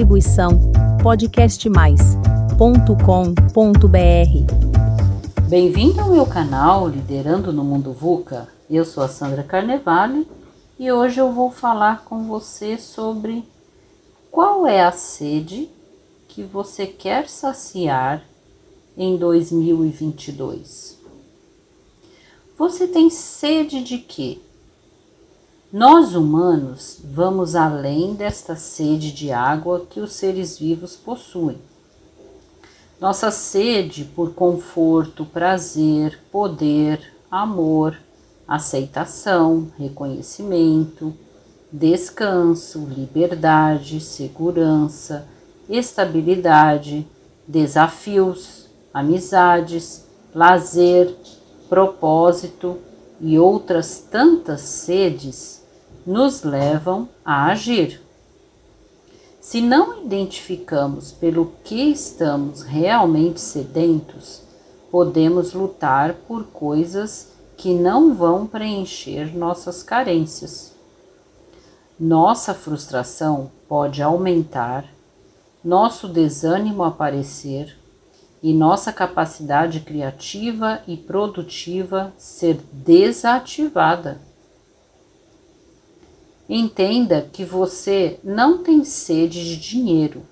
Distribuição podcastmais.com.br. Bem-vindo ao meu canal Liderando no Mundo VUCA. Eu sou a Sandra Carnevale e hoje eu vou falar com você sobre qual é a sede que você quer saciar em 2022. Você tem sede de quê? Nós humanos vamos além desta sede de água que os seres vivos possuem. Nossa sede por conforto, prazer, poder, amor, aceitação, reconhecimento, descanso, liberdade, segurança, estabilidade, desafios, amizades, lazer, propósito e outras tantas sedes nos levam a agir. Se não identificamos pelo que estamos realmente sedentos, podemos lutar por coisas que não vão preencher nossas carências. Nossa frustração pode aumentar, nosso desânimo aparecer e nossa capacidade criativa e produtiva ser desativada. Entenda que você não tem sede de dinheiro,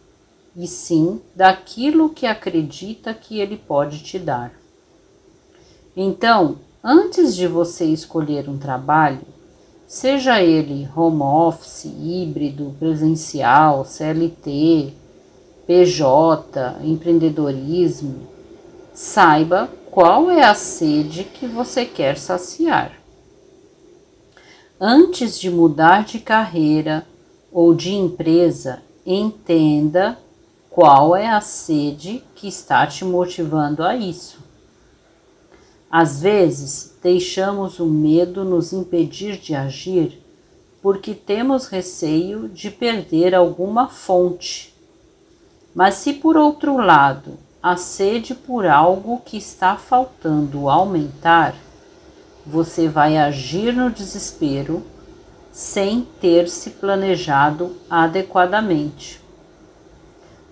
e sim daquilo que acredita que ele pode te dar. Então, antes de você escolher um trabalho, seja ele home office, híbrido, presencial, CLT, PJ, empreendedorismo, saiba qual é a sede que você quer saciar. Antes de mudar de carreira ou de empresa, entenda qual é a sede que está te motivando a isso. Às vezes, deixamos o medo nos impedir de agir porque temos receio de perder alguma fonte. Mas se por outro lado a sede por algo que está faltando aumentar, você vai agir no desespero sem ter se planejado adequadamente.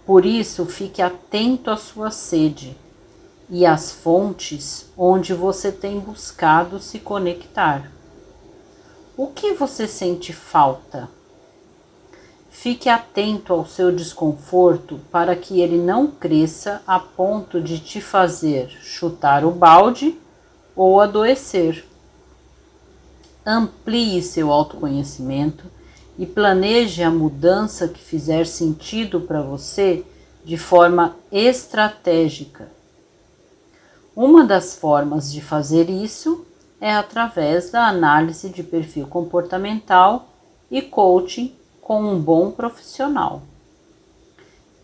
Por isso, fique atento à sua sede e às fontes onde você tem buscado se conectar. O que você sente falta? Fique atento ao seu desconforto para que ele não cresça a ponto de te fazer chutar o balde ou adoecer. Amplie seu autoconhecimento e planeje a mudança que fizer sentido para você de forma estratégica. Uma das formas de fazer isso é através da análise de perfil comportamental e coaching com um bom profissional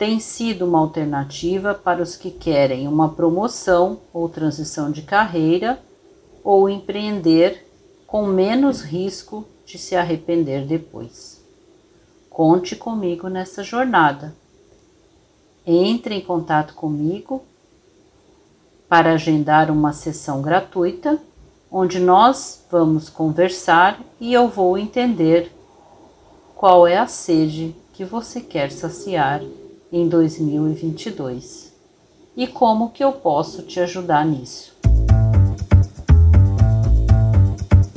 tem sido uma alternativa para os que querem uma promoção ou transição de carreira ou empreender com menos risco de se arrepender depois. Conte comigo nessa jornada. Entre em contato comigo para agendar uma sessão gratuita onde nós vamos conversar e eu vou entender qual é a sede que você quer saciar em 2022 e como que eu posso te ajudar nisso.